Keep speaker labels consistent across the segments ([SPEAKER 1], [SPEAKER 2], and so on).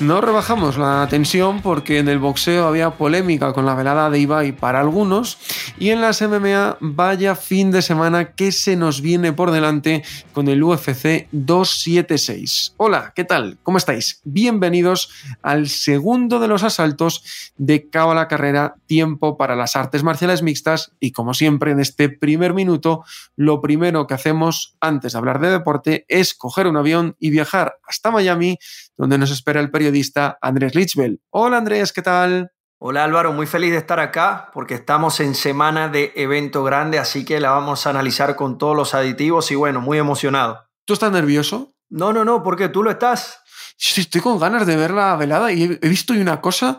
[SPEAKER 1] No rebajamos la tensión porque en el boxeo había polémica con la velada de Ibai para algunos y en las MMA vaya fin de semana que se nos viene por delante con el UFC 276. Hola, ¿qué tal? ¿Cómo estáis? Bienvenidos al segundo de los asaltos de Cabo a la Carrera, tiempo para las artes marciales mixtas y como siempre en este primer minuto, lo primero que hacemos antes de hablar de deporte es coger un avión y viajar hasta Miami donde nos espera el periodista Andrés Lichbel. Hola Andrés, ¿qué tal?
[SPEAKER 2] Hola Álvaro, muy feliz de estar acá porque estamos en semana de evento grande, así que la vamos a analizar con todos los aditivos y bueno, muy emocionado.
[SPEAKER 1] ¿Tú estás nervioso?
[SPEAKER 2] No, no, no, porque tú lo estás.
[SPEAKER 1] Sí, estoy con ganas de ver la velada y he visto una cosa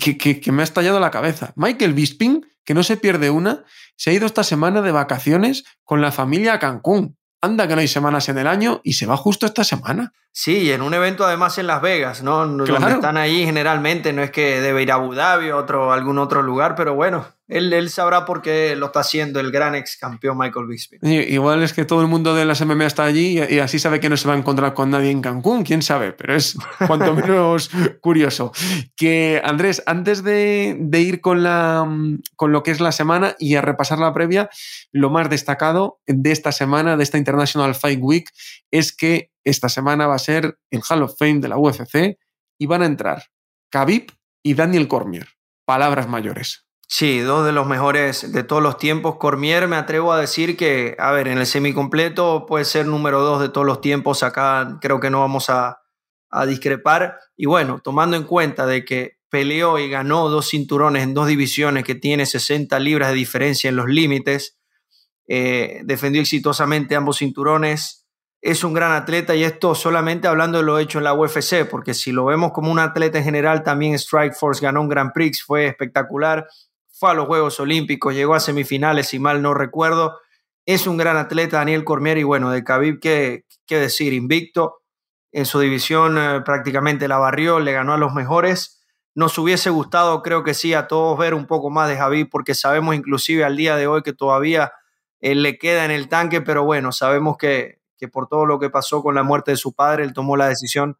[SPEAKER 1] que, que me ha estallado la cabeza. Michael Bisping, que no se pierde una, se ha ido esta semana de vacaciones con la familia a Cancún. Anda que no hay semanas en el año y se va justo esta semana.
[SPEAKER 2] Sí, en un evento además en Las Vegas, ¿no? Donde están ahí generalmente, no es que debe ir a Abu Dhabi o otro, algún otro lugar, pero bueno, él, sabrá por qué lo está haciendo el gran ex campeón Michael Bisping.
[SPEAKER 1] igual es que todo el mundo de las MMA está allí y, así sabe que no se va a encontrar con nadie en Cancún, quién sabe, pero es cuanto menos curioso. Que Andrés, antes de, ir con, la, con lo que es la semana y a repasar la previa, lo más destacado de esta semana, de esta International Fight Week, es que esta semana va a ser el Hall of Fame de la UFC y van a entrar Khabib y Daniel Cormier. Palabras mayores.
[SPEAKER 2] Sí, dos de los mejores de todos los tiempos. Cormier me atrevo a decir que, a ver, en el semicompleto puede ser número dos de todos los tiempos. Acá creo que no vamos a, discrepar. Y bueno, tomando en cuenta de que peleó y ganó dos cinturones en dos divisiones que tiene 60 libras de diferencia en los límites, eh, defendió exitosamente ambos cinturones. Es un gran atleta y esto solamente hablando de lo hecho en la UFC, porque si lo vemos como un atleta en general, también Strikeforce ganó un Grand Prix, fue espectacular fue a los Juegos Olímpicos, llegó a semifinales, si mal no recuerdo. Es un gran atleta, Daniel Cormier, y bueno, de Khabib, ¿qué, qué decir? Invicto. En su división eh, prácticamente la barrió, le ganó a los mejores. Nos hubiese gustado, creo que sí, a todos ver un poco más de Khabib, porque sabemos inclusive al día de hoy que todavía él le queda en el tanque, pero bueno, sabemos que, que por todo lo que pasó con la muerte de su padre, él tomó la decisión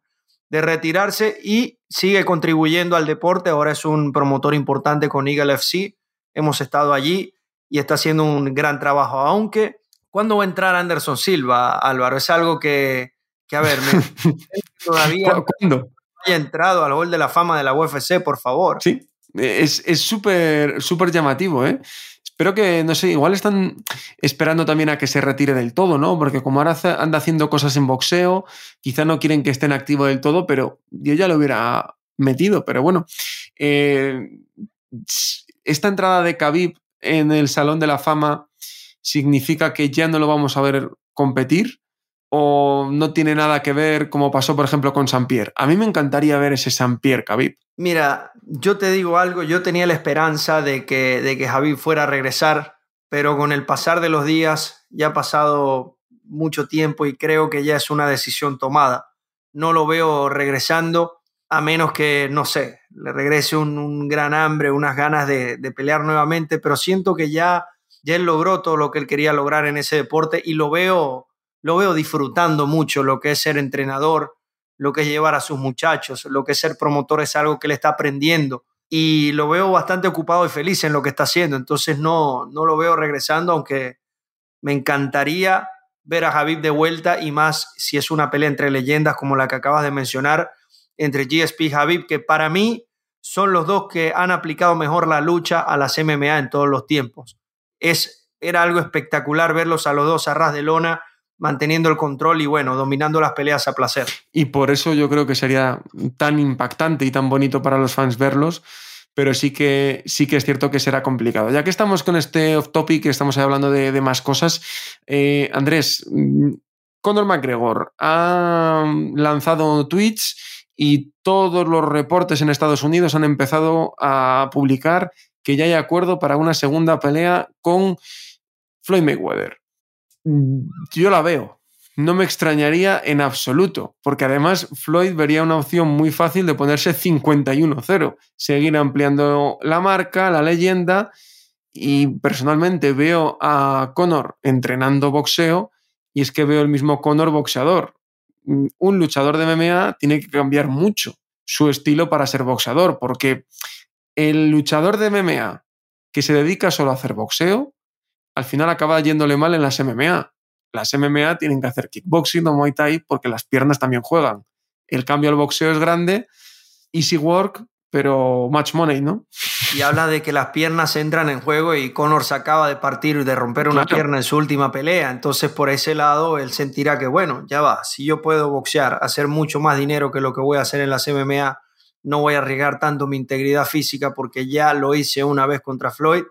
[SPEAKER 2] de retirarse y sigue contribuyendo al deporte. Ahora es un promotor importante con Eagle FC. Hemos estado allí y está haciendo un gran trabajo. Aunque, ¿cuándo va a entrar Anderson Silva, Álvaro? Es algo que, que a ver, todavía ¿Cuándo? haya entrado al gol de la fama de la UFC, por favor.
[SPEAKER 1] Sí, es súper, súper llamativo, ¿eh? Espero que, no sé, igual están esperando también a que se retire del todo, ¿no? Porque como ahora anda haciendo cosas en boxeo, quizá no quieren que esté en activo del todo, pero yo ya lo hubiera metido. Pero bueno, eh, esta entrada de Khabib en el Salón de la Fama significa que ya no lo vamos a ver competir o no tiene nada que ver como pasó, por ejemplo, con Pierre. A mí me encantaría ver ese Pierre Khabib.
[SPEAKER 2] Mira, yo te digo algo, yo tenía la esperanza de que, de que Javid fuera a regresar, pero con el pasar de los días ya ha pasado mucho tiempo y creo que ya es una decisión tomada. No lo veo regresando a menos que, no sé, le regrese un, gran hambre, unas ganas de, de, pelear nuevamente, pero siento que ya, ya él logró todo lo que él quería lograr en ese deporte y lo veo, lo veo disfrutando mucho lo que es ser entrenador, lo que es llevar a sus muchachos, lo que es ser promotor es algo que le está aprendiendo y lo veo bastante ocupado y feliz en lo que está haciendo, entonces no, no lo veo regresando, aunque me encantaría ver a Javib de vuelta y más si es una pelea entre leyendas como la que acabas de mencionar, entre GSP y Javib, que para mí son los dos que han aplicado mejor la lucha a las MMA en todos los tiempos. Es, era algo espectacular verlos a los dos a ras de lona manteniendo el control y bueno, dominando las peleas a placer.
[SPEAKER 1] Y por eso yo creo que sería tan impactante y tan bonito para los fans verlos, pero sí que, sí que es cierto que será complicado. Ya que estamos con este off topic, estamos hablando de, más cosas, eh, Andrés, Conor McGregor ha lanzado tweets y todos los reportes en Estados Unidos han empezado a publicar que ya hay acuerdo para una segunda pelea con Floyd Mayweather. Yo la veo. No me extrañaría en absoluto, porque además Floyd vería una opción muy fácil de ponerse 51-0, seguir ampliando la marca, la leyenda, y personalmente veo a Conor entrenando boxeo y es que veo el mismo Conor boxeador. Mm, un luchador de MMA tiene que cambiar mucho su estilo para ser boxeador, porque el luchador de MMA que se dedica solo a hacer boxeo, al final acaba yéndole mal en las MMA. Las MMA tienen que hacer kickboxing o Muay Thai porque las piernas también juegan. El cambio al boxeo es grande, easy work, pero much money, ¿no?
[SPEAKER 2] Y habla de que las piernas entran en juego y Conor se acaba de partir, de romper una pierna en su última pelea. Entonces, por ese lado, él sentirá que, bueno, ya va, si yo puedo boxear, hacer mucho más dinero que lo que voy a hacer en las MMA, no voy a arriesgar tanto mi integridad física porque ya lo hice una vez contra Floyd.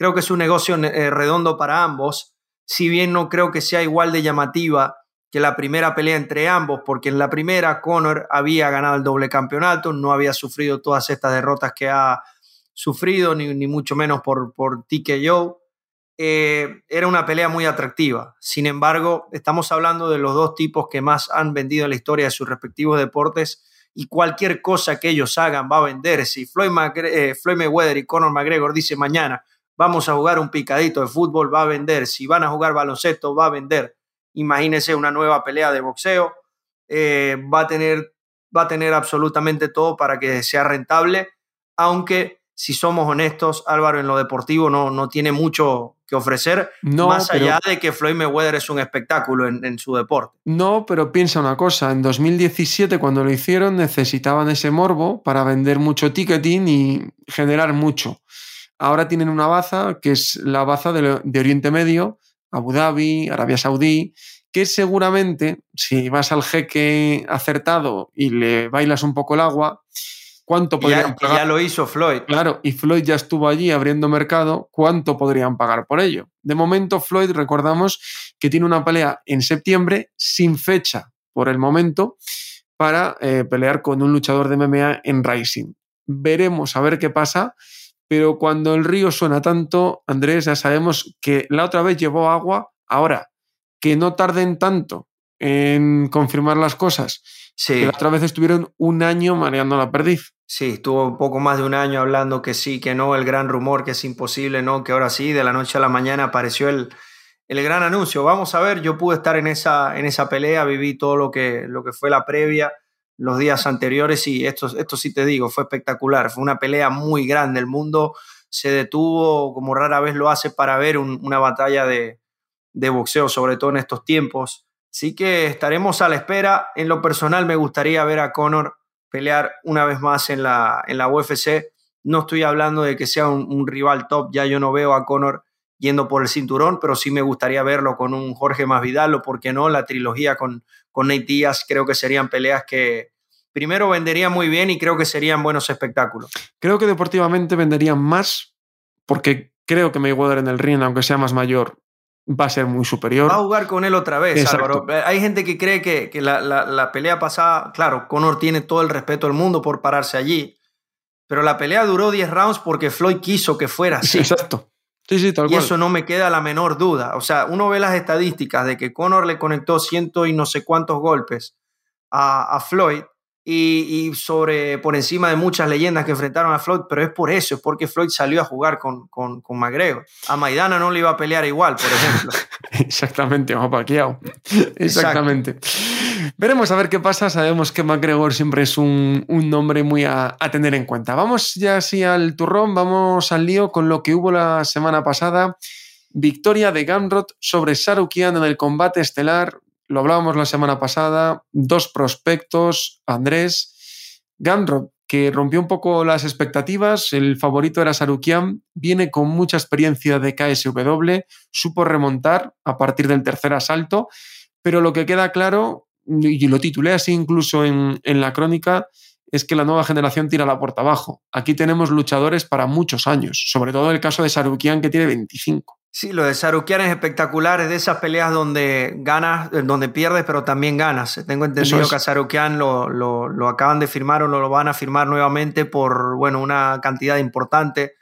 [SPEAKER 2] Creo que es un negocio eh, redondo para ambos, si bien no creo que sea igual de llamativa que la primera pelea entre ambos, porque en la primera Conor había ganado el doble campeonato, no había sufrido todas estas derrotas que ha sufrido, ni, mucho menos por, por TKO. Eh, era una pelea muy atractiva. Sin embargo, estamos hablando de los dos tipos que más han vendido en la historia de sus respectivos deportes y cualquier cosa que ellos hagan va a vender. Si Floyd, eh, Floyd Mayweather y Conor McGregor dicen mañana vamos a jugar un picadito de fútbol, va a vender. Si van a jugar baloncesto, va a vender imagínese una nueva pelea de boxeo, eh, va, a tener, va a tener absolutamente todo para que sea rentable, aunque si somos honestos, Álvaro en lo deportivo no, no tiene mucho que ofrecer, más allá de que Floyd Mayweather es un espectáculo en, en, su deporte.
[SPEAKER 1] No, pero piensa una cosa, en 2017 cuando lo hicieron necesitaban ese morbo para vender mucho ticketing y generar mucho. Ahora tienen una baza que es la baza de, de Oriente Medio, Abu Dhabi, Arabia Saudí, que seguramente si vas al jeque acertado y le bailas un poco el agua, ¿cuánto podrían
[SPEAKER 2] ya, pagar? Ya lo hizo Floyd.
[SPEAKER 1] Claro, y Floyd ya estuvo allí abriendo mercado, ¿cuánto podrían pagar por ello? De momento, Floyd, recordamos que tiene una pelea en septiembre sin fecha por el momento para eh, pelear con un luchador de MMA en Rising. Veremos a ver qué pasa pero cuando el río suena tanto, Andrés, ya sabemos que la otra vez llevó agua, ahora, que no tarden tanto en confirmar las cosas. Sí. la otra vez estuvieron un año mareando la perdiz.
[SPEAKER 2] Sí, estuvo un poco más de un año hablando que sí, que no, el gran rumor, que es imposible, no, que ahora sí, de la noche a la mañana apareció el, el gran anuncio. Vamos a ver, yo pude estar en esa, en esa pelea, viví todo lo que, lo que fue la previa los días anteriores y esto, esto sí te digo, fue espectacular, fue una pelea muy grande, el mundo se detuvo como rara vez lo hace para ver una batalla de, boxeo, sobre todo en estos tiempos. Así que estaremos a la espera. En lo personal me gustaría ver a Conor pelear una vez más en la, en la UFC. No estoy hablando de que sea un, rival top, ya yo no veo a Conor yendo por el cinturón, pero sí me gustaría verlo con un Jorge Masvidal o, por qué no, la trilogía con, con Nate Díaz. Creo que serían peleas que primero venderían muy bien y creo que serían buenos espectáculos.
[SPEAKER 1] Creo que deportivamente venderían más porque creo que Mayweather en el ring, aunque sea más mayor, va a ser muy superior.
[SPEAKER 2] Va a jugar con él otra vez, Álvaro. Hay gente que cree que, que la, la, la, pelea pasada, claro, Conor tiene todo el respeto del mundo por pararse allí, pero la pelea duró 10 rounds porque Floyd quiso que fuera así.
[SPEAKER 1] exacto
[SPEAKER 2] y eso no me queda la menor duda. O sea, uno ve las estadísticas de que Conor le conectó ciento y no sé cuántos golpes a, a Floyd y, sobre, por encima de muchas leyendas que enfrentaron a Floyd, pero es por eso, es porque Floyd salió a jugar con, con, con McGregor. A Maidana no le iba a pelear igual, por ejemplo.
[SPEAKER 1] Exactamente, ojo paqueado. Exactamente. Veremos a ver qué pasa. Sabemos que McGregor siempre es un, un nombre muy a, tener en cuenta. Vamos ya así al turrón, vamos al lío con lo que hubo la semana pasada. Victoria de Gamrot sobre Sarukian en el combate estelar lo hablábamos la semana pasada, dos prospectos, Andrés, Gamrot, que rompió un poco las expectativas, el favorito era Sarukian, viene con mucha experiencia de KSW, supo remontar a partir del tercer asalto, pero lo que queda claro, y lo titulé así incluso en, en la crónica, es que la nueva generación tira la puerta abajo. Aquí tenemos luchadores para muchos años, sobre todo el caso de Sarukian que tiene 25.
[SPEAKER 2] Sí, lo de Sarukian es espectacular, es de esas peleas donde ganas, eh, donde pierdes, pero también ganas. Tengo entendido que a Sarukian lo, lo, acaban de firmar o lo, van a firmar nuevamente por bueno, una cantidad importante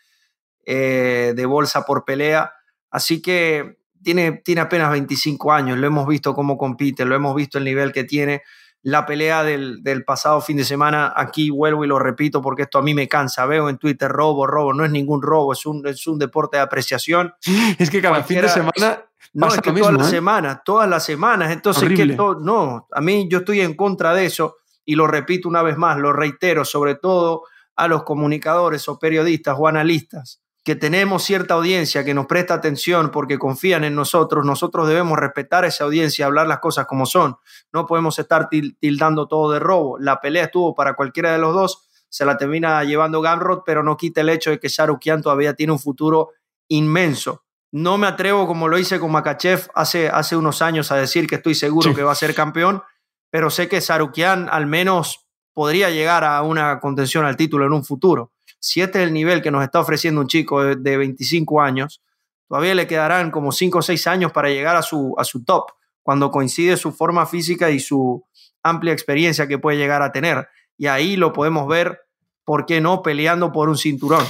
[SPEAKER 2] eh, de bolsa por pelea. Así que tiene, tiene apenas 25 años, lo hemos visto cómo compite, lo hemos visto el nivel que tiene la pelea del, pasado fin de semana. Aquí vuelvo y lo repito porque esto a mí me cansa. Veo en Twitter robo, robo. No es ningún robo, es un, es un deporte de apreciación.
[SPEAKER 1] Es que cada fin de semana.
[SPEAKER 2] No, es que todas las ¿eh? semanas, todas las semanas. Entonces, que no, a mí yo estoy en contra de eso y lo repito una vez más, lo reitero, sobre todo a los comunicadores o periodistas o analistas que tenemos cierta audiencia que nos presta atención porque confían en nosotros, nosotros debemos respetar esa audiencia y hablar las cosas como son. No podemos estar tildando todo de robo. La pelea estuvo para cualquiera de los dos, se la termina llevando Gamrot, pero no quita el hecho de que Sarukian todavía tiene un futuro inmenso. No me atrevo, como lo hice con Makachev hace, hace unos años, a decir que estoy seguro que va a ser campeón, pero sé que Sarukian al menos podría llegar a una contención al título en un futuro si este es el nivel que nos está ofreciendo un chico de, 25 años, todavía le quedarán como 5 o 6 años para llegar a su, a su top, cuando coincide su forma física y su amplia experiencia que puede llegar a tener. Y ahí lo podemos ver, ¿por qué no?, peleando por un cinturón.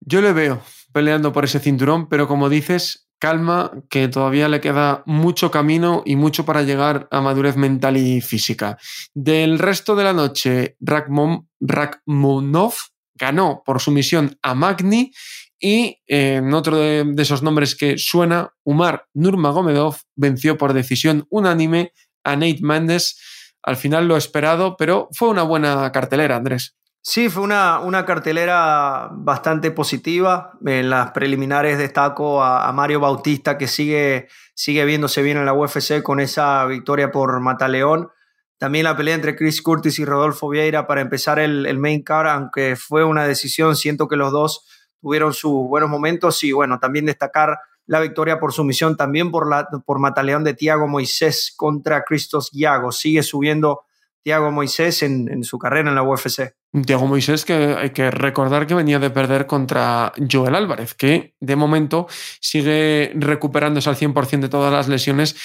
[SPEAKER 1] Yo le veo peleando por ese cinturón, pero como dices, calma, que todavía le queda mucho camino y mucho para llegar a madurez mental y física. Del resto de la noche, Rakmonov ganó por sumisión a Magni y en otro de, esos nombres que suena, Umar Nurmagomedov venció por decisión unánime a Nate Mendes. Al final lo esperado, pero fue una buena cartelera, Andrés.
[SPEAKER 2] Sí, fue una, una cartelera bastante positiva. En las preliminares destaco a, Mario Bautista, que sigue, sigue viéndose bien en la UFC con esa victoria por Mataleón. También la pelea entre Chris Curtis y Rodolfo Vieira para empezar el, main card, aunque fue una decisión, siento que los dos tuvieron sus buenos momentos y bueno, también destacar la victoria por sumisión, también por, por Mataleón de Tiago Moisés contra Cristos Yago. Sigue subiendo Tiago Moisés en, en, su carrera en la UFC.
[SPEAKER 1] Tiago Moisés que hay que recordar que venía de perder contra Joel Álvarez, que de momento sigue recuperándose al 100% de todas las lesiones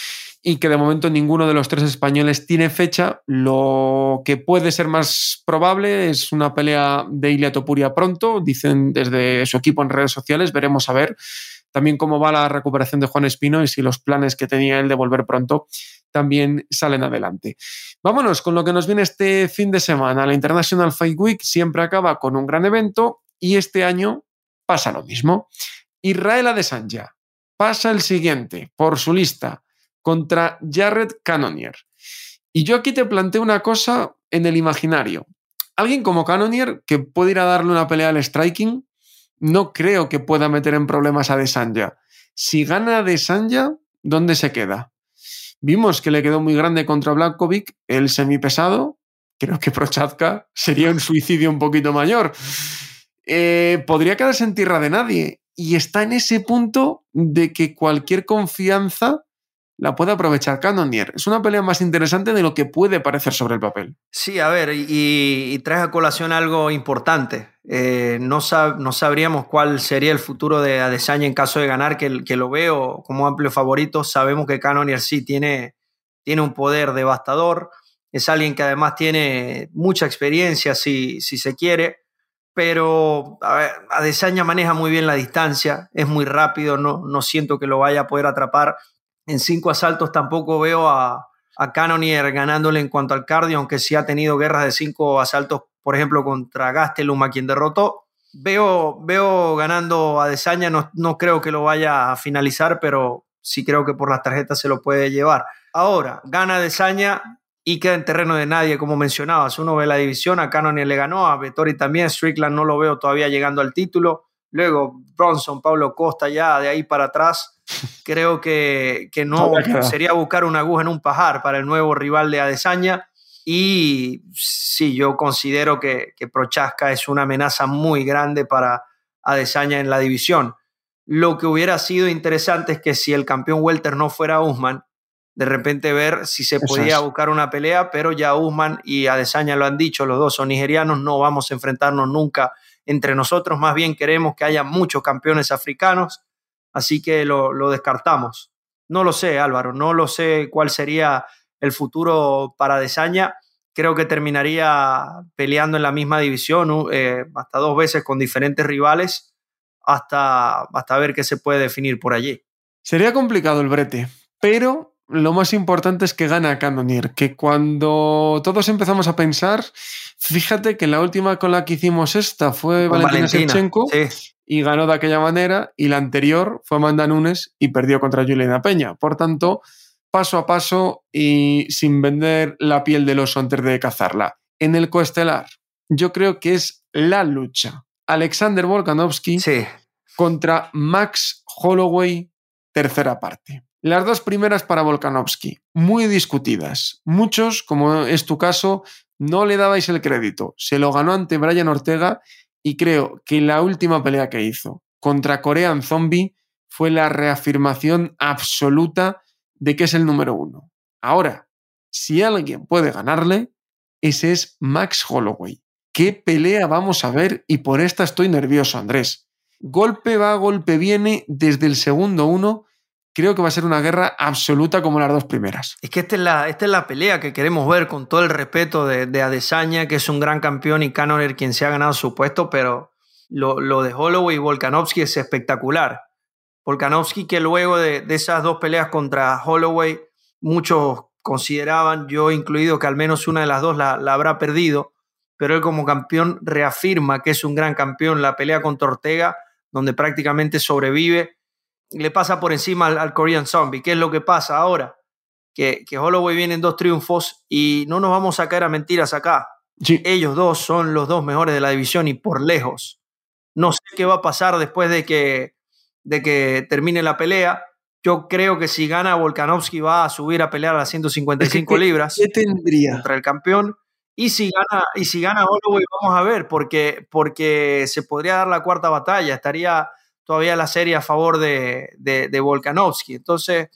[SPEAKER 1] y que de momento ninguno de los tres españoles tiene fecha. Lo que puede ser más probable es una pelea de Ilia Topuria pronto, dicen desde su equipo en redes sociales, veremos a ver también cómo va la recuperación de Juan Espino y si los planes que tenía él de volver pronto también salen adelante. Vámonos con lo que nos viene este fin de semana. La International Fight Week siempre acaba con un gran evento y este año pasa lo mismo. Israel Adesanya pasa el siguiente por su lista contra Jared Cannonier. Y yo aquí te planteo una cosa en el imaginario. Alguien como Cannonier que puede ir a darle una pelea al striking, no creo que pueda meter en problemas a Desanya. Si gana Desanya, ¿dónde se queda? Vimos que le quedó muy grande contra Blakovic, el semipesado. Creo que Prochazka sería un suicidio un poquito mayor. Eh, podría quedarse en tierra de nadie. Y está en ese punto de que cualquier confianza la puede aprovechar Cannonier. Es una pelea más interesante de lo que puede parecer sobre el papel.
[SPEAKER 2] Sí, a ver, y, traes a colación algo importante. Eh, no, no, sabríamos cuál sería el futuro de Adesanya en caso de ganar, que, que lo veo como amplio favorito. Sabemos que Cannonier sí tiene, tiene un poder devastador. Es alguien que además tiene mucha experiencia, si, si se quiere. Pero a ver, Adesanya maneja muy bien la distancia, es muy rápido, no, no siento que lo vaya a poder atrapar en cinco asaltos tampoco veo a, a Cannonier ganándole en cuanto al cardio, aunque sí ha tenido guerras de cinco asaltos, por ejemplo, contra Gastelum, a quien derrotó. Veo, veo ganando a Desaña, no, no creo que lo vaya a finalizar, pero sí creo que por las tarjetas se lo puede llevar. Ahora, gana Desaña y queda en terreno de nadie, como mencionabas. Uno ve la división, a Cannonier le ganó, a Vettori también, Strickland no lo veo todavía llegando al título. Luego Bronson, Pablo Costa ya de ahí para atrás. Creo que, que no sería buscar una aguja en un pajar para el nuevo rival de Adesanya. Y sí, yo considero que, que Prochaska es una amenaza muy grande para Adesanya en la división. Lo que hubiera sido interesante es que si el campeón Welter no fuera Usman, de repente ver si se podía buscar una pelea, pero ya Usman y Adesanya lo han dicho, los dos son nigerianos, no vamos a enfrentarnos nunca entre nosotros, más bien queremos que haya muchos campeones africanos. Así que lo, lo descartamos. No lo sé, Álvaro, no lo sé cuál sería el futuro para Desaña. Creo que terminaría peleando en la misma división eh, hasta dos veces con diferentes rivales hasta, hasta ver qué se puede definir por allí.
[SPEAKER 1] Sería complicado el brete, pero lo más importante es que gana Cannonier, que cuando todos empezamos a pensar, fíjate que la última con la que hicimos esta fue Valentina, Shevchenko y ganó de aquella manera, y la anterior fue Amanda Nunes y perdió contra Juliana Peña. Por tanto, paso a paso y sin vender la piel del oso antes de cazarla. En el coestelar, yo creo que es la lucha. Alexander Volkanovski contra Max Holloway, tercera parte. Las dos primeras para Volkanovski, muy discutidas. Muchos, como es tu caso, no le dabais el crédito. Se lo ganó ante Brian Ortega y creo que la última pelea que hizo contra Korean Zombie fue la reafirmación absoluta de que es el número uno. Ahora, si alguien puede ganarle, ese es Max Holloway. ¿Qué pelea vamos a ver? Y por esta estoy nervioso, Andrés. Golpe va, golpe viene desde el segundo uno creo que va a ser una guerra absoluta como las dos primeras.
[SPEAKER 2] Es que esta es la, esta es la pelea que queremos ver con todo el respeto de, de Adesanya, que es un gran campeón y Canoner quien se ha ganado su puesto, pero lo, de Holloway y Volkanovski es espectacular. Volkanovski que luego de, de esas dos peleas contra Holloway, muchos consideraban, yo incluido, que al menos una de las dos la, la habrá perdido, pero él como campeón reafirma que es un gran campeón. La pelea contra Ortega, donde prácticamente sobrevive le pasa por encima al, Korean Zombie. ¿Qué es lo que pasa ahora? Que, que, Holloway viene en dos triunfos y no nos vamos a caer a mentiras acá. Ellos dos son los dos mejores de la división y por lejos. No sé qué va a pasar después de que, de que termine la pelea. Yo creo que si gana Volkanovski va a subir a pelear a las 155 libras.
[SPEAKER 1] ¿Qué tendría?
[SPEAKER 2] Contra el campeón. Y si gana, y si gana Holloway, vamos a ver, porque, porque se podría dar la cuarta batalla. Estaría todavía la serie a favor de, de, Volkanovski. Entonces,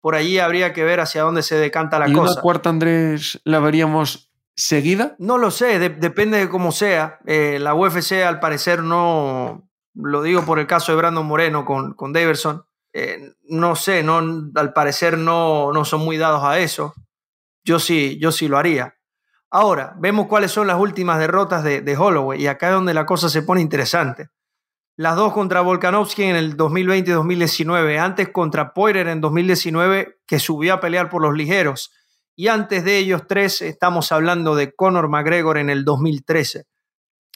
[SPEAKER 2] por allí habría que ver hacia dónde se decanta la
[SPEAKER 1] ¿Y
[SPEAKER 2] cosa.
[SPEAKER 1] ¿Y una cuarta, Andrés, la veríamos seguida?
[SPEAKER 2] No lo sé, depende de cómo sea. Eh, la UFC al parecer no, lo digo por el caso de Brandon Moreno con, con Davidson, eh, no sé, no, al parecer no, no son muy dados a eso. Yo sí, yo sí lo haría. Ahora, vemos cuáles son las últimas derrotas de, de Holloway y acá es donde la cosa se pone interesante. Las dos contra Volkanovski en el 2020 y 2019. Antes contra Poirier en 2019, que subió a pelear por los ligeros. Y antes de ellos tres, estamos hablando de Conor McGregor en el 2013.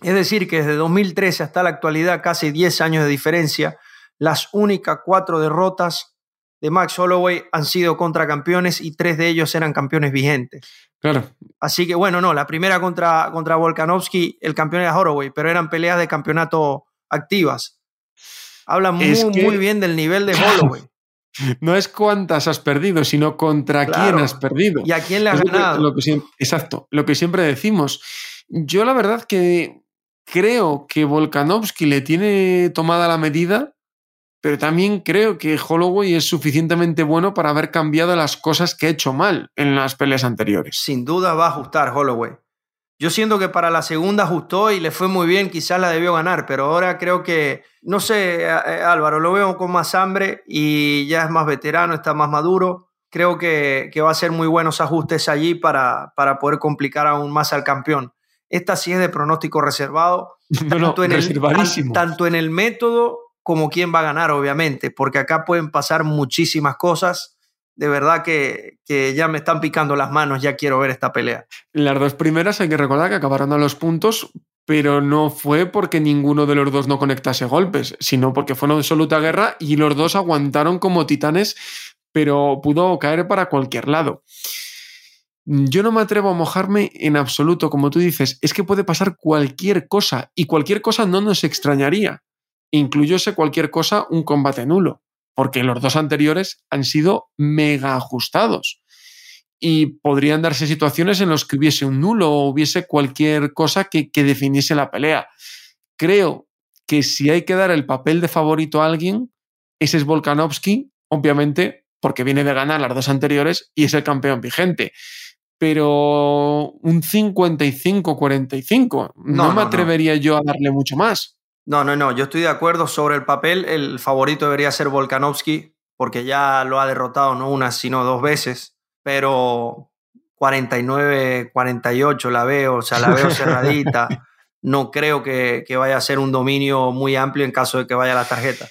[SPEAKER 2] Es decir, que desde 2013 hasta la actualidad, casi 10 años de diferencia, las únicas cuatro derrotas de Max Holloway han sido contra campeones y tres de ellos eran campeones vigentes.
[SPEAKER 1] Claro.
[SPEAKER 2] Así que bueno, no, la primera contra, contra Volkanovski, el campeón era Holloway, pero eran peleas de campeonato activas. Habla muy, muy bien del nivel de Holloway.
[SPEAKER 1] No es cuántas has perdido, sino contra quién has perdido.
[SPEAKER 2] Y a quién le has ganado.
[SPEAKER 1] exacto, lo que siempre decimos. Yo la verdad que creo que Volkanovski le tiene tomada la medida, pero también creo que Holloway es suficientemente bueno para haber cambiado las cosas que ha hecho mal en las peleas anteriores.
[SPEAKER 2] Sin duda va a ajustar Holloway. Yo siento que para la segunda ajustó y le fue muy bien, quizás la debió ganar, pero ahora creo que, no sé, Álvaro, lo veo con más hambre y ya es más veterano, está más maduro. Creo que, que va a ser muy buenos ajustes allí para, para poder complicar aún más al campeón. Esta sí es de pronóstico reservado,
[SPEAKER 1] tanto, en el,
[SPEAKER 2] tanto en el método como quién va a ganar, obviamente, porque acá pueden pasar muchísimas cosas de verdad que, ya me están picando las manos, ya quiero ver esta pelea.
[SPEAKER 1] Las dos primeras hay que recordar que acabaron a los puntos, pero no fue porque ninguno de los dos no conectase golpes, sino porque fue una absoluta guerra y los dos aguantaron como titanes, pero pudo caer para cualquier lado. Yo no me atrevo a mojarme en absoluto, como tú dices, es que puede pasar cualquier cosa y cualquier cosa no nos extrañaría. Incluyose cualquier cosa un combate nulo porque los dos anteriores han sido mega ajustados. Y podrían darse situaciones en las que hubiese un nulo o hubiese cualquier cosa que, que definiese la pelea. Creo que si hay que dar el papel de favorito a alguien, ese es Volkanovski, obviamente, porque viene de ganar las dos anteriores y es el campeón vigente. Pero un 55-45, no, me atrevería yo a darle mucho más.
[SPEAKER 2] No, no, no, yo estoy de acuerdo sobre el papel. El favorito debería ser Volkanovski, porque ya lo ha derrotado no una, sino dos veces. Pero 49-48 la veo, o sea, la veo cerradita. no creo que, que, vaya a ser un dominio muy amplio en caso de que vaya a las tarjetas.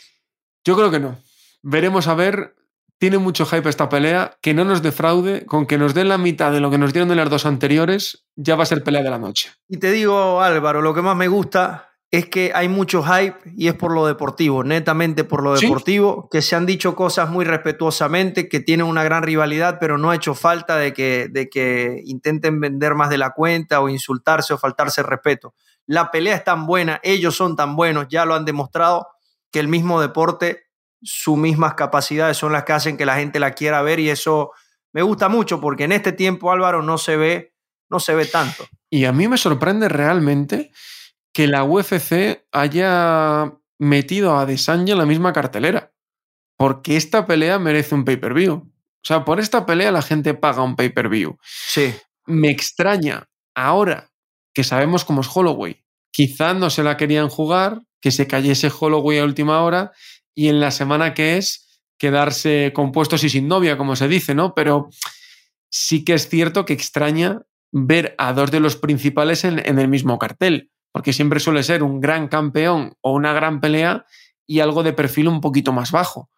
[SPEAKER 1] Yo creo que no. Veremos a ver. Tiene mucho hype esta pelea. Que no nos defraude. Con que nos den la mitad de lo que nos dieron en las dos anteriores, ya va a ser pelea de la noche.
[SPEAKER 2] Y te digo, Álvaro, lo que más me gusta es que hay mucho hype y es por lo deportivo, netamente por lo deportivo, que se han dicho cosas muy respetuosamente, que tienen una gran rivalidad, pero no ha hecho falta de que, de que intenten vender más de la cuenta o insultarse o faltarse respeto. La pelea es tan buena, ellos son tan buenos, ya lo han demostrado, que el mismo deporte, sus mismas capacidades son las que hacen que la gente la quiera ver y eso me gusta mucho porque en este tiempo Álvaro no se ve, no se ve tanto.
[SPEAKER 1] Y a mí me sorprende realmente que la UFC haya metido a Adesanya en la misma cartelera. Porque esta pelea merece un pay-per-view. O sea, por esta pelea la gente paga un pay-per-view.
[SPEAKER 2] Sí.
[SPEAKER 1] Me extraña ahora que sabemos cómo es Holloway. Quizá no se la querían jugar, que se cayese Holloway a última hora y en la semana que es quedarse compuestos y sin novia, como se dice, ¿no? Pero sí que es cierto que extraña ver a dos de los principales en, en el mismo cartel porque siempre suele ser un gran campeón o una gran pelea y algo de perfil un poquito más bajo.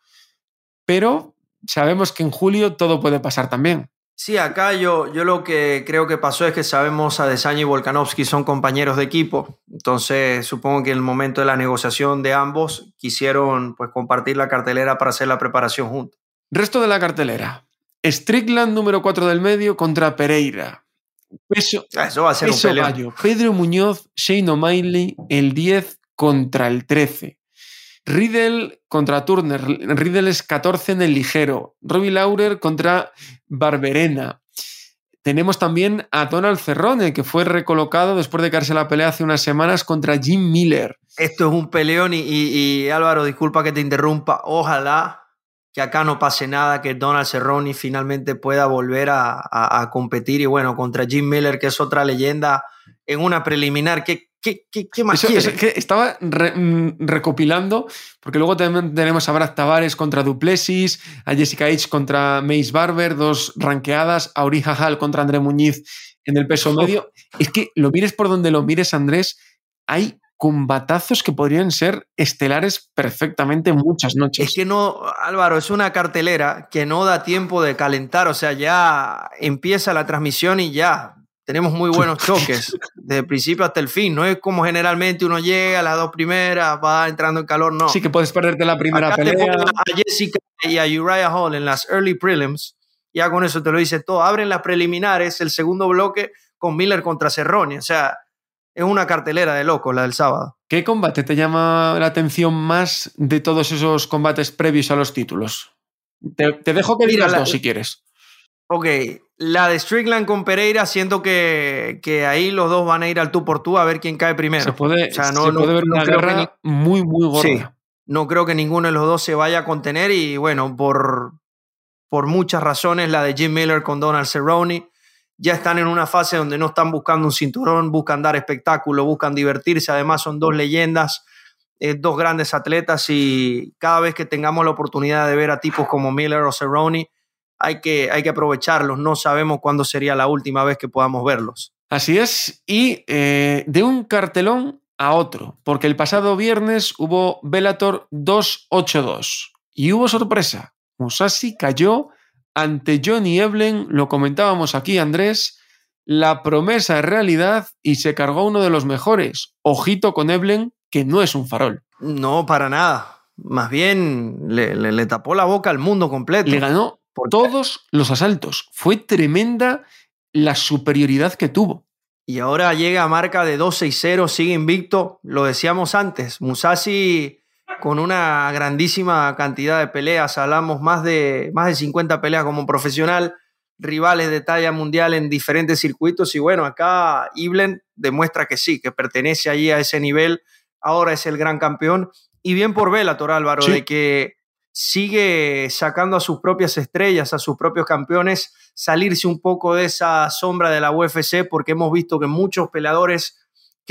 [SPEAKER 1] Pero sabemos que en julio todo puede pasar también.
[SPEAKER 2] Sí, acá yo, yo lo que creo que pasó es que sabemos a Desaña y Volkanovski son compañeros de equipo, entonces supongo que en el momento de la negociación de ambos quisieron pues, compartir la cartelera para hacer la preparación juntos.
[SPEAKER 1] Resto de la cartelera. Strickland número 4 del medio contra Pereira. Peso,
[SPEAKER 2] Eso va a ser
[SPEAKER 1] peso
[SPEAKER 2] un
[SPEAKER 1] gallo. Pedro Muñoz, Shane O'Malley, el 10 contra el 13. Riddle contra Turner. Riddle es 14 en el ligero. Robbie Laurer contra Barberena. Tenemos también a Donald Cerrone, que fue recolocado después de caerse la pelea hace unas semanas contra Jim Miller.
[SPEAKER 2] Esto es un peleón y, y, y Álvaro, disculpa que te interrumpa. Ojalá que acá no pase nada, que Donald Cerrone finalmente pueda volver a, a, a, competir y bueno, contra Jim Miller, que es otra leyenda, en una preliminar. ¿Qué, qué, qué, qué más
[SPEAKER 1] Eso, eso, que estaba re, mm, recopilando, porque luego también tenemos a Brad Tavares contra Duplessis, a Jessica H contra Mace Barber, dos ranqueadas, a Uri Hall contra André Muñiz en el peso medio. Es que lo mires por donde lo mires, Andrés, hay combatazos que podrían ser estelares perfectamente muchas noches.
[SPEAKER 2] Es que no, Álvaro, es una cartelera que no da tiempo de calentar, o sea, ya empieza la transmisión y ya tenemos muy buenos choques, desde el principio hasta el fin, no es como generalmente uno llega a las dos primeras, va entrando en calor, no.
[SPEAKER 1] Sí, que puedes perderte la primera
[SPEAKER 2] Acá
[SPEAKER 1] pelea.
[SPEAKER 2] Te a Jessica y a Uriah Hall en las early prelims, ya con eso te lo dice todo, abren las preliminares, el segundo bloque con Miller contra Cerrone, o sea, es una cartelera de locos la del sábado.
[SPEAKER 1] ¿Qué combate te llama la atención más de todos esos combates previos a los títulos? Te, te dejo que digas dos si quieres.
[SPEAKER 2] Ok, la de Strickland con Pereira, siento que, que, ahí los dos van a ir al tú por tú a ver quién cae primero.
[SPEAKER 1] Se puede, o sea, no, se puede no, ver una guerra ni... muy, muy gorda. Sí,
[SPEAKER 2] no creo que ninguno de los dos se vaya a contener y bueno, por, por muchas razones, la de Jim Miller con Donald Cerrone ya están en una fase donde no están buscando un cinturón, buscan dar espectáculo, buscan divertirse, además son dos leyendas, eh, dos grandes atletas y cada vez que tengamos la oportunidad de ver a tipos como Miller o Cerrone, hay que, hay que aprovecharlos, no sabemos cuándo sería la última vez que podamos verlos.
[SPEAKER 1] Así es, y eh, de un cartelón a otro, porque el pasado viernes hubo Bellator 282 y hubo sorpresa, Musashi cayó ante Johnny Eblen, lo comentábamos aquí Andrés, la promesa es realidad y se cargó uno de los mejores. Ojito con Eblen, que no es un farol.
[SPEAKER 2] No, para nada. Más bien le, le, le tapó la boca al mundo completo.
[SPEAKER 1] Le ganó por todos los asaltos. Fue tremenda la superioridad que tuvo.
[SPEAKER 2] Y ahora llega a marca de 2-6-0, sigue invicto. Lo decíamos antes, Musashi con una grandísima cantidad de peleas, hablamos más de, más de 50 peleas como profesional, rivales de talla mundial en diferentes circuitos. Y bueno, acá Iblen demuestra que sí, que pertenece allí a ese nivel, ahora es el gran campeón. Y bien por Bellator Álvaro, sí. de que sigue sacando a sus propias estrellas, a sus propios campeones, salirse un poco de esa sombra de la UFC porque hemos visto que muchos peleadores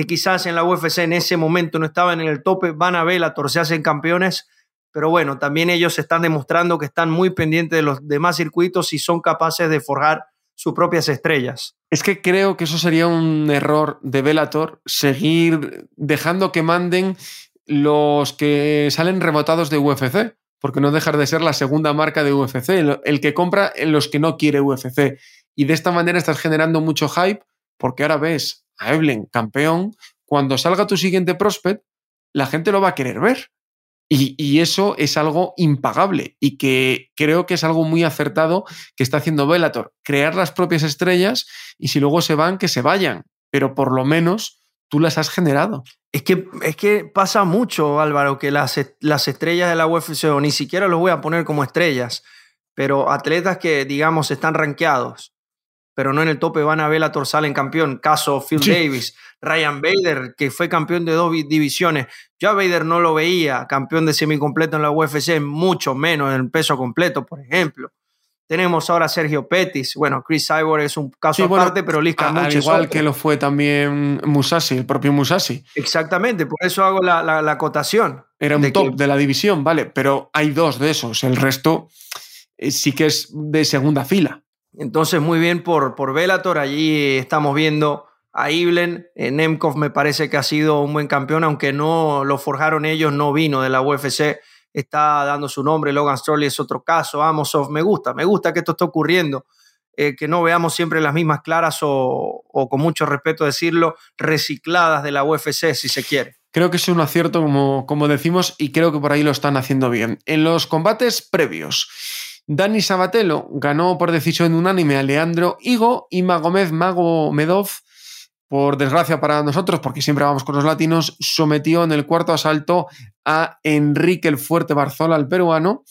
[SPEAKER 2] que quizás en la UFC en ese momento no estaban en el tope, van a ver la se hacen campeones, pero bueno, también ellos están demostrando que están muy pendientes de los demás circuitos y son capaces de forjar sus propias estrellas.
[SPEAKER 1] Es que creo que eso sería un error de Velator, seguir dejando que manden los que salen rebotados de UFC, porque no dejar de ser la segunda marca de UFC, el, que compra en los que no quiere UFC. Y de esta manera estás generando mucho hype, porque ahora ves Evelyn campeón, cuando salga tu siguiente prospect, la gente lo va a querer ver. Y, eso es algo impagable y que creo que es algo muy acertado que está haciendo Bellator, crear las propias estrellas y si luego se van, que se vayan, pero por lo menos tú las has generado.
[SPEAKER 2] Es que, es que pasa mucho, Álvaro, que las, las estrellas de la UFC, o ni siquiera los voy a poner como estrellas, pero atletas que, digamos, están rankeados, pero no en el tope van a ver la torsal en campeón. Caso Phil Davis, Ryan Bader, que fue campeón de dos divisiones. Yo a Bader no lo veía campeón de semicompleto en la UFC, mucho menos en el peso completo, por ejemplo. Tenemos ahora a Sergio Pettis. Bueno, Chris Cyborg es un caso aparte, pero Liz
[SPEAKER 1] Al igual que lo fue también Musashi, el propio Musashi.
[SPEAKER 2] Exactamente, por eso hago la, la, acotación.
[SPEAKER 1] Era un top de la división, vale, pero hay dos de esos. El resto eh, sí que es de segunda fila.
[SPEAKER 2] Entonces, muy bien por, por Bellator. Allí estamos viendo a Iblen. Eh, Nemkov me parece que ha sido un buen campeón, aunque no lo forjaron ellos, no vino de la UFC. Está dando su nombre. Logan Strolley es otro caso. Amosov, me gusta, me gusta que esto esté ocurriendo. Eh, que no veamos siempre las mismas claras o, o, con mucho respeto decirlo, recicladas de la UFC, si se quiere.
[SPEAKER 1] Creo que es un acierto, como, como decimos, y creo que por ahí lo están haciendo bien. En los combates previos, Dani Sabatelo ganó por decisión unánime a Leandro Higo y Magomed Magomedov, por desgracia para nosotros, porque siempre vamos con los latinos, sometió en el cuarto asalto a Enrique el Fuerte Barzola, el peruano.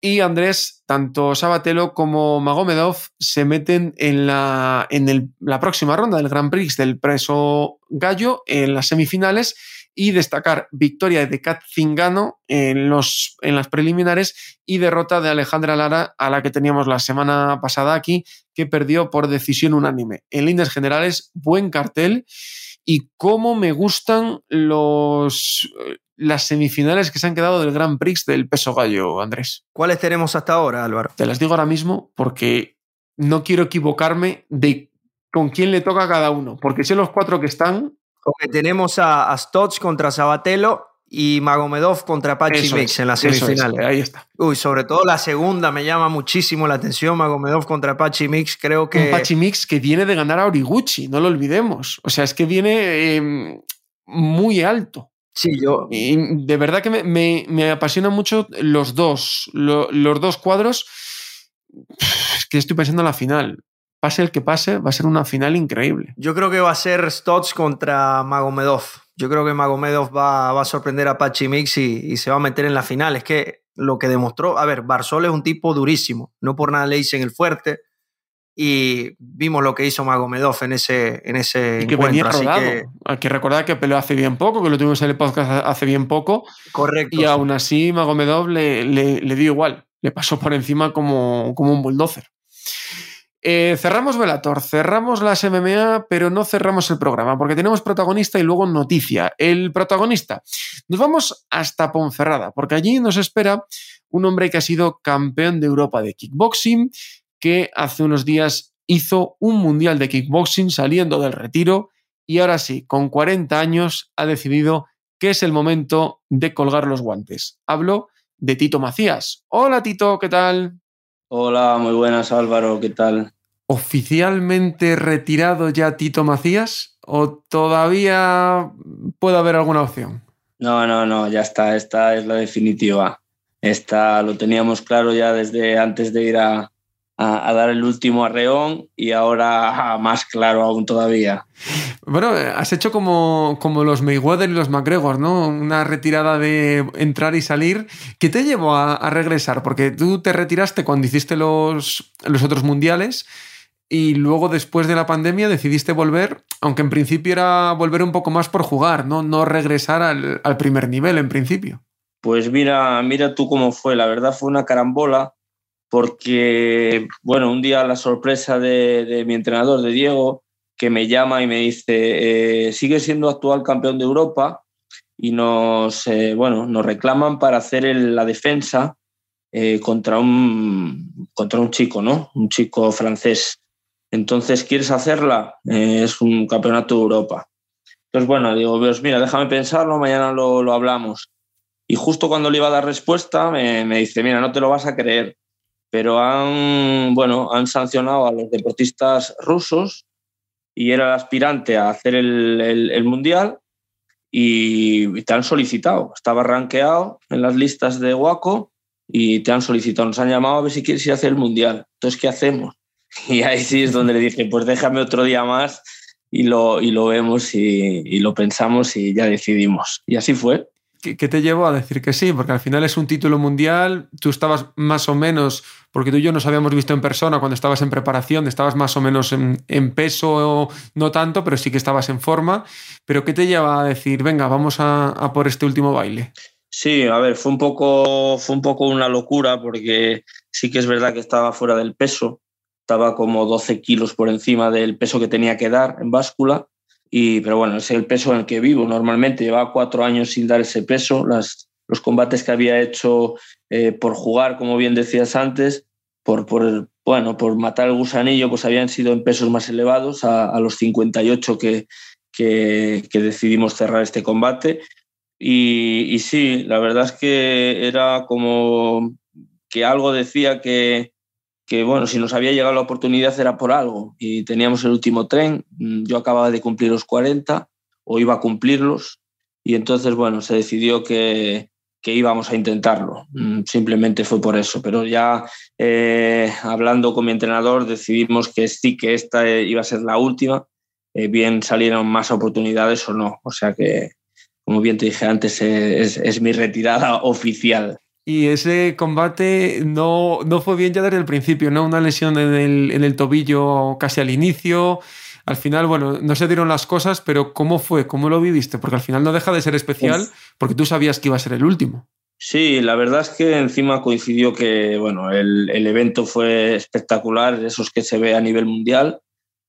[SPEAKER 1] Y Andrés, tanto Sabatelo como Magomedov se meten en la, en la próxima ronda del Grand Prix del preso gallo en las semifinales y destacar victoria de Kat Zingano en, los, en las preliminares y derrota de Alejandra Lara a la que teníamos la semana pasada aquí, que perdió por decisión unánime. En líneas generales, buen cartel y cómo me gustan los, las semifinales que se han quedado del Grand Prix del peso gallo, Andrés.
[SPEAKER 2] ¿Cuáles tenemos hasta ahora, Álvaro?
[SPEAKER 1] Te las digo ahora mismo porque no quiero equivocarme de con quién le toca a cada uno, porque sé los cuatro que están
[SPEAKER 2] tenemos a, a Stotts contra Sabatelo y Magomedov contra Pachi Mix en la semifinal.
[SPEAKER 1] ahí está.
[SPEAKER 2] Uy, sobre todo la segunda me llama muchísimo la atención. Magomedov contra Pachi Mix, creo que.
[SPEAKER 1] Un Pachi Mix que viene de ganar a Origuchi, no lo olvidemos. O sea, es que viene em, muy alto.
[SPEAKER 2] Sí, yo.
[SPEAKER 1] Y de verdad que me, me, me apasionan mucho los dos. los dos cuadros. Es que estoy pensando en la final pase el que pase, va a ser una final increíble.
[SPEAKER 2] Yo creo que va a ser Stotts contra Magomedov. Yo creo que Magomedov va, va a sorprender a Pachi Mix y, se va a meter en la final. Es que lo que demostró, a ver, Barzol es un tipo durísimo, no por nada le dicen el fuerte. Y vimos lo que hizo Magomedov en ese, en ese
[SPEAKER 1] que encuentro. Así que... Hay que recordar que peleó hace bien poco, que lo tuvimos en el podcast hace bien poco.
[SPEAKER 2] Correcto.
[SPEAKER 1] Y aún así Magomedov le, le, le, dio igual. Le pasó por encima como, como un bulldozer. Eh, cerramos Velator, cerramos las MMA, pero no cerramos el programa, porque tenemos protagonista y luego noticia. El protagonista. Nos vamos hasta Ponferrada, porque allí nos espera un hombre que ha sido campeón de Europa de kickboxing, que hace unos días hizo un mundial de kickboxing saliendo del retiro y ahora sí, con 40 años, ha decidido que es el momento de colgar los guantes. Hablo de Tito Macías. Hola Tito, ¿qué tal?
[SPEAKER 3] Hola, muy buenas Álvaro, ¿qué tal?
[SPEAKER 1] ¿Oficialmente retirado ya Tito Macías o todavía puede haber alguna opción?
[SPEAKER 3] No, no, no, ya está, esta es la definitiva. Esta lo teníamos claro ya desde antes de ir a, a, dar el último arreón y ahora más claro aún todavía.
[SPEAKER 1] Bueno, has hecho como, como los Mayweather y los McGregor, ¿no? Una retirada de entrar y salir. ¿Qué te llevó a, a regresar? Porque tú te retiraste cuando hiciste los, los otros mundiales y luego después de la pandemia decidiste volver, aunque en principio era volver un poco más por jugar, no, no regresar al, al, primer nivel en principio.
[SPEAKER 3] Pues mira, mira tú cómo fue, la verdad fue una carambola, porque, bueno, un día la sorpresa de, de mi entrenador, de Diego, que me llama y me dice, eh, sigue siendo actual campeón de Europa y nos, eh, bueno, nos reclaman para hacer la defensa eh, contra, un, contra un chico, ¿no? Un chico francés. Entonces, ¿quieres hacerla? es un campeonato de Europa. Entonces, bueno, digo, pues mira, déjame pensarlo, mañana lo, lo hablamos. Y justo cuando le iba a dar respuesta, me, me, dice, mira, no te lo vas a creer, pero han, bueno, han sancionado a los deportistas rusos y era el aspirante a hacer el, el, Mundial y te han solicitado. Estaba rankeado en las listas de Waco y te han solicitado. Nos han llamado a ver si quieres ir a hacer el Mundial. Entonces, ¿qué hacemos? Y ahí sí es donde le dije, pues déjame otro día más y lo, y lo vemos y, y lo pensamos y ya decidimos. Y así fue.
[SPEAKER 1] ¿Qué, te llevó a decir que sí? Porque al final es un título mundial, tú estabas más o menos, porque tú y yo nos habíamos visto en persona cuando estabas en preparación, estabas más o menos en, peso, no tanto, pero sí que estabas en forma. Pero ¿qué te lleva a decir, venga, vamos a, por este último baile?
[SPEAKER 3] Sí, a ver, fue un, poco, fue un poco una locura porque sí que es verdad que estaba fuera del peso, estaba como 12 kilos por encima del peso que tenía que dar en báscula y, pero bueno, es el peso en el que vivo. Normalmente llevaba cuatro años sin dar ese peso. Las, los combates que había hecho eh, por jugar, como bien decías antes, por, por, bueno, por matar el gusanillo, pues habían sido en pesos más elevados, a, a los 58 que, que, que, decidimos cerrar este combate. Y, y sí, la verdad es que era como que algo decía que, que bueno, si nos había llegado la oportunidad era por algo y teníamos el último tren, mm, yo acababa de cumplir los 40 o iba a cumplirlos y entonces bueno, se decidió que, que íbamos a intentarlo, mm, simplemente fue por eso, pero ya eh, hablando con mi entrenador decidimos que sí, que esta iba a ser la última, eh, bien salieron más oportunidades o no, o sea que como bien te dije antes es, es mi retirada oficial.
[SPEAKER 1] Y ese combate no, no fue bien ya desde el principio, ¿no? Una lesión en el, en el tobillo casi al inicio. Al final, bueno, no se dieron las cosas, pero ¿cómo fue? ¿Cómo lo viviste? Porque al final no deja de ser especial porque tú sabías que iba a ser el último.
[SPEAKER 3] Sí, la verdad es que encima coincidió que bueno, el, el evento fue espectacular, esos que se ve a nivel mundial.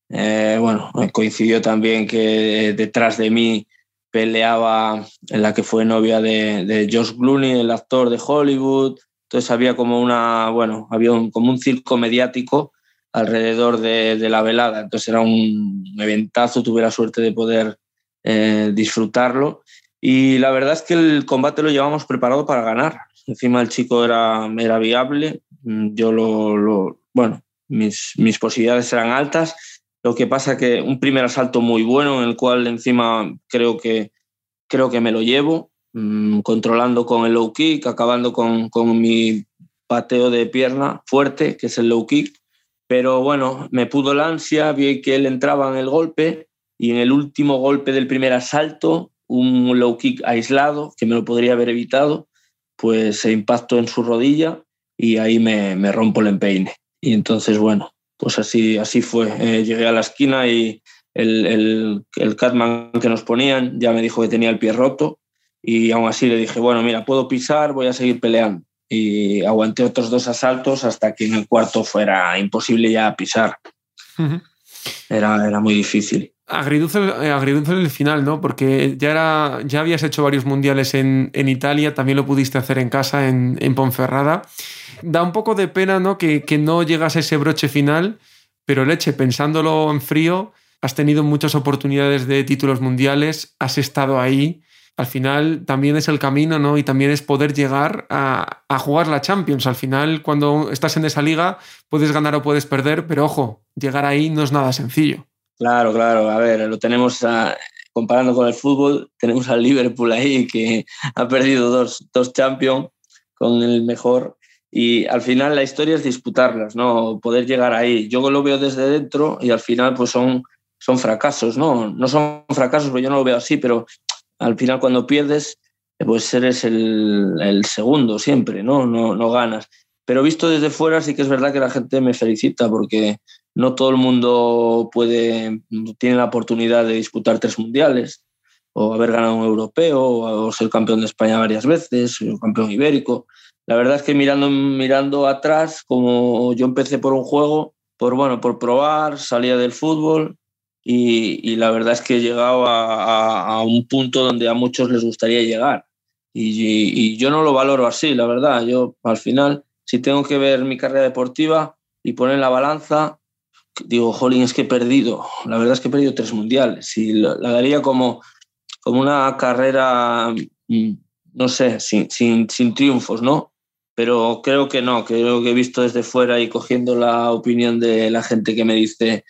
[SPEAKER 3] Eh, bueno, coincidió también que detrás de mí peleaba en la que fue novia de, Josh Clooney, el actor de Hollywood. Entonces había como una, bueno, había un, como un circo mediático alrededor de, la velada. Entonces era un eventazo, tuve la suerte de poder eh, disfrutarlo. Y la verdad es que el combate lo llevamos preparado para ganar. Encima el chico era, era viable, yo lo, bueno, mis posibilidades eran altas lo que pasa que un primer asalto muy bueno, en el cual encima creo que, creo que me lo llevo, mmm, controlando con el low kick, acabando con, con mi pateo de pierna fuerte, que es el low kick. Pero bueno, me pudo la ansia, vi que él entraba en el golpe y en el último golpe del primer asalto, un low kick aislado, que me lo podría haber evitado, pues se impactó en su rodilla y ahí me, me rompo el empeine. Y entonces, bueno, pues así, así fue. Eh, llegué a la esquina y el, el, el Catman que nos ponían ya me dijo que tenía el pie roto y aún así le dije, bueno, mira, puedo pisar, voy a seguir peleando. Y aguanté otros dos asaltos hasta que en el cuarto fuera imposible ya pisar. Uh -huh. era, era muy difícil.
[SPEAKER 1] Agridulce, eh, agridulce el final, ¿no? Porque ya, era, ya habías hecho varios mundiales en, en Italia, también lo pudiste hacer en casa, en, en Ponferrada. Da un poco de pena, ¿no? Que, que no llegas a ese broche final, pero leche, pensándolo en frío, has tenido muchas oportunidades de títulos mundiales, has estado ahí. Al final también es el camino, ¿no? Y también es poder llegar a, a jugar la Champions. Al final, cuando estás en esa liga, puedes ganar o puedes perder, pero ojo, llegar ahí no es nada sencillo.
[SPEAKER 3] Claro, claro. A ver, lo tenemos comparando con el fútbol, tenemos al Liverpool ahí que ha perdido dos, dos Champions con el mejor. Y al final la historia es disputarlas, ¿no? Poder llegar ahí. Yo lo veo desde dentro y al final pues son, son fracasos, ¿no? No son fracasos, porque yo no lo veo así, pero al final cuando pierdes, pues eres el, el segundo siempre, ¿no? ¿no? No ganas. Pero visto desde fuera sí que es verdad que la gente me felicita porque no todo el mundo puede, tiene la oportunidad de disputar tres mundiales o haber ganado un europeo o ser campeón de España varias veces, o campeón ibérico. La verdad es que mirando, mirando atrás, como yo empecé por un juego, por, bueno, por probar, salía del fútbol y, la verdad es que he llegado a, un punto donde a muchos les gustaría llegar. Y, yo no lo valoro así, la verdad. Yo al final, si tengo que ver mi carrera deportiva y poner la balanza, digo, jolín, es que he perdido. La verdad es que he perdido tres mundiales y la, daría como, como una carrera, mm, no sé, sin, sin, sin triunfos, ¿no? Pero creo que no, creo que he visto desde fuera y cogiendo la opinión de la gente que me dice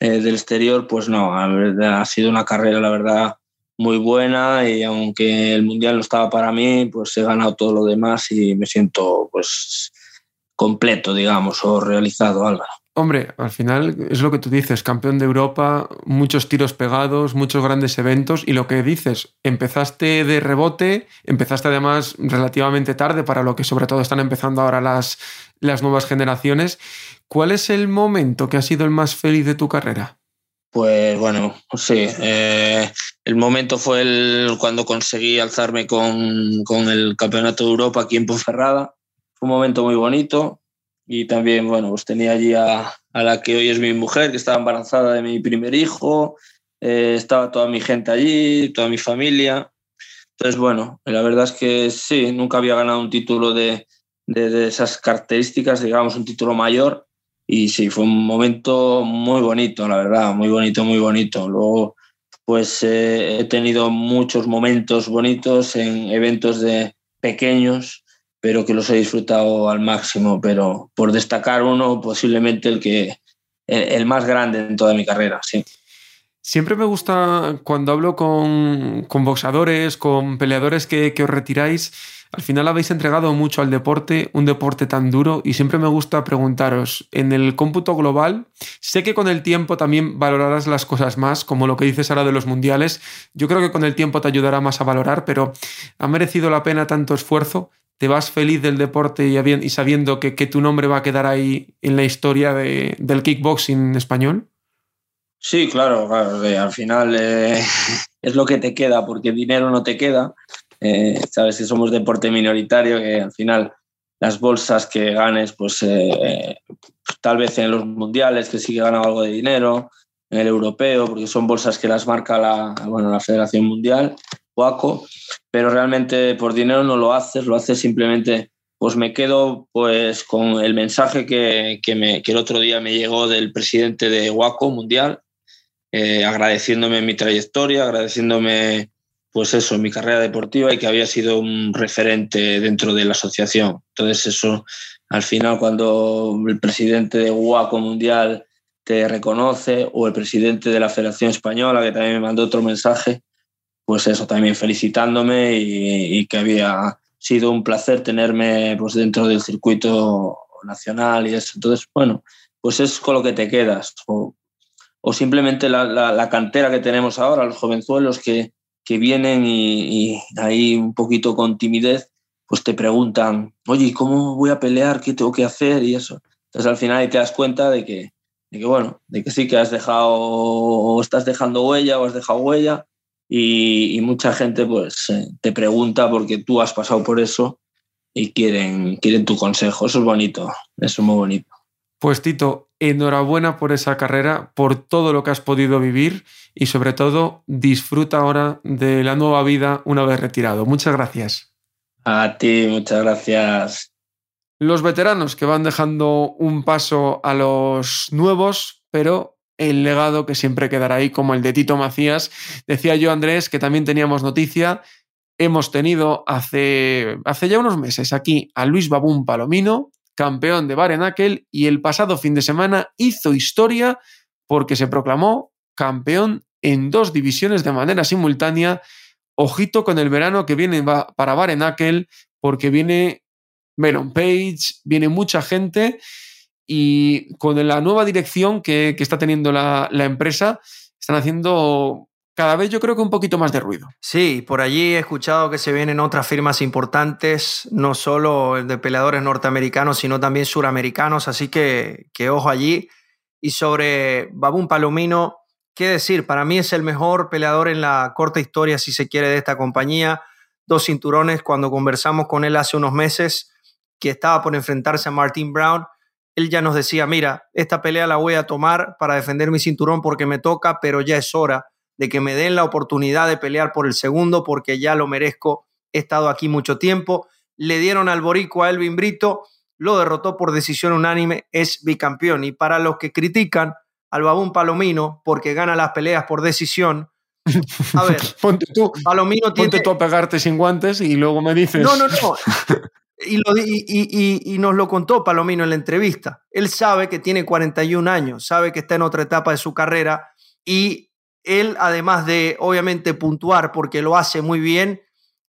[SPEAKER 3] eh, del exterior, pues no, ha sido una carrera, la verdad, muy buena y aunque el mundial no estaba para mí, pues he ganado todo lo demás y me siento pues completo, digamos, o realizado, Álvaro.
[SPEAKER 1] Hombre, al final es lo que tú dices, campeón de Europa, muchos tiros pegados, muchos grandes eventos y lo que dices, empezaste de rebote, empezaste además relativamente tarde para lo que sobre todo están empezando ahora las, las nuevas generaciones. ¿Cuál es el momento que ha sido el más feliz de tu carrera?
[SPEAKER 3] Pues bueno, sí. Eh, el momento fue el, cuando conseguí alzarme con, con, el Campeonato de Europa aquí en Ponferrada. Fue un momento muy bonito y también, bueno, pues tenía allí a, a la que hoy es mi mujer, que estaba embarazada de mi primer hijo. Eh, estaba toda mi gente allí, toda mi familia. Entonces, bueno, la verdad es que sí, nunca había ganado un título de, de, esas características, digamos, un título mayor y sí, fue un momento muy bonito, la verdad, muy bonito, muy bonito. Luego, pues eh, he tenido muchos momentos bonitos en eventos de pequeños, pero que los he disfrutado al máximo. Pero por destacar uno, posiblemente el que el, más grande en toda mi carrera, sí.
[SPEAKER 1] Siempre me gusta cuando hablo con, con boxadores, con peleadores que, que os retiráis al final habéis entregado mucho al deporte, un deporte tan duro, y siempre me gusta preguntaros, en el cómputo global, sé que con el tiempo también valorarás las cosas más, como lo que dices ahora de los mundiales, yo creo que con el tiempo te ayudará más a valorar, pero ¿ha merecido la pena tanto esfuerzo? ¿Te vas feliz del deporte y sabiendo que, tu nombre va a quedar ahí en la historia del kickboxing español?
[SPEAKER 3] Sí, claro, claro. Al final eh, es lo que te queda, porque dinero no te queda. Eh, sabes que somos deporte minoritario, que al final las bolsas que ganes, pues eh, tal vez en los mundiales, que sí que ganan algo de dinero, en el europeo, porque son bolsas que las marca la, bueno, la Federación Mundial, WACO, pero realmente por dinero no lo haces, lo haces simplemente, pues me quedo pues con el mensaje que, que, me, que el otro día me llegó del presidente de WACO Mundial, eh, agradeciéndome mi trayectoria, agradeciéndome pues eso, mi carrera deportiva y que había sido un referente dentro de la asociación. Entonces eso, al final, cuando el presidente de UACO Mundial reconoce o el presidente de la Federación Española, que también me mandó otro mensaje, pues eso, también felicitándome y, que había sido un placer tenerme pues, dentro del circuito nacional y eso. Entonces, bueno, pues es con lo que te quedas. O, simplemente la, la cantera que tenemos ahora, los jovenzuelos que, que vienen y, ahí un poquito con timidez, pues te preguntan, oye, ¿cómo voy a pelear? ¿Qué tengo que hacer? Y eso. Entonces al final te das cuenta de que, de que, bueno, de que sí que has dejado, o estás dejando huella o has dejado huella y, y mucha gente pues eh, te pregunta porque tú has pasado por eso y quieren, quieren tu consejo. Eso es bonito, eso es muy bonito.
[SPEAKER 1] Pues Tito, enhorabuena por esa carrera, por todo lo que has podido vivir y sobre todo disfruta ahora de la nueva vida una vez retirado. Muchas gracias.
[SPEAKER 3] A ti, muchas gracias.
[SPEAKER 1] Los veteranos que van dejando un paso a los nuevos, pero el legado que siempre quedará ahí, como el de Tito Macías. Decía yo, Andrés, que también teníamos noticia. Hemos tenido hace, hace ya unos meses aquí a Luis Babún Palomino, campeón de Barenakel, y el pasado fin de semana hizo historia porque se proclamó campeón en dos divisiones de manera simultánea. Ojito con el verano que viene para Barenakel, porque viene Melon Page, viene mucha gente y con la nueva dirección que, está teniendo la, la empresa, están haciendo cada vez yo creo que un poquito más de ruido.
[SPEAKER 2] Sí, por allí he escuchado que se vienen otras firmas importantes, no solo de peleadores norteamericanos, sino también suramericanos, así que, que ojo allí. Y sobre Babún Palomino, ¿qué decir? Para mí es el mejor peleador en la corta historia, si se quiere, de esta compañía. Dos cinturones cuando conversamos con él hace unos meses, que estaba por enfrentarse a Martin Brown. él ya nos decía, mira, esta pelea la voy a tomar para defender mi cinturón porque me toca, pero ya es hora de que me den la oportunidad de pelear por el segundo porque ya lo merezco. He estado aquí mucho tiempo. Le dieron al Borico a Elvin Brito, lo derrotó por decisión unánime, es bicampeón. Y para los que critican al Babún Palomino porque gana las peleas por decisión, a ver,
[SPEAKER 1] ponte tú,
[SPEAKER 2] Palomino
[SPEAKER 1] ponte tú a pegarte sin guantes y luego me dices.
[SPEAKER 2] No, no, no. Y, nos lo contó Palomino en la entrevista. Él sabe que tiene 41 años, sabe que está en otra etapa de su carrera y él, además de obviamente puntuar porque lo hace muy bien,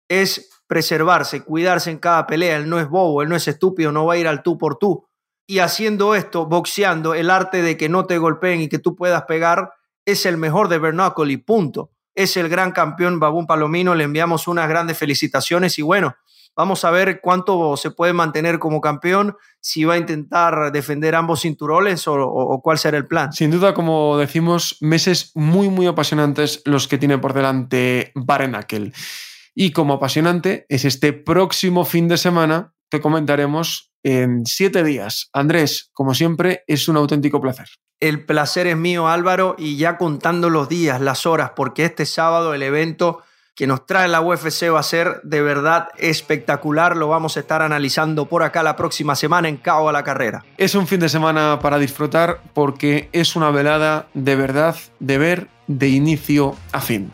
[SPEAKER 2] es preservarse, cuidarse en cada pelea. Él no es bobo, él no es estúpido, no va a ir al tú por tú. Y haciendo esto, boxeando, el arte de que no te golpeen y que tú puedas pegar, es el mejor de Bernacle y punto. Es el gran campeón Babún Palomino, le enviamos unas grandes felicitaciones y bueno, Vamos a ver cuánto se puede mantener como campeón, si va a intentar defender ambos cinturones o, cuál será el plan.
[SPEAKER 1] Sin duda, como decimos, meses muy, muy apasionantes los que tiene por delante Barenakel. Y como apasionante es este próximo fin de semana que comentaremos en siete días. Andrés, como siempre, es un auténtico placer.
[SPEAKER 2] El placer es mío, Álvaro, y ya contando los días, las horas, porque este sábado el evento que nos trae la UFC va a ser de verdad espectacular. Lo vamos a estar analizando por acá la próxima semana en Cabo a la Carrera.
[SPEAKER 1] Es un fin de semana para disfrutar porque es una velada de verdad de ver de inicio a fin.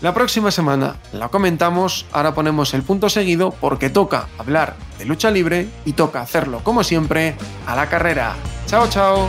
[SPEAKER 1] La próxima semana la comentamos, ahora ponemos el punto seguido porque toca hablar de lucha libre y toca hacerlo como siempre a la carrera. Chao, chao.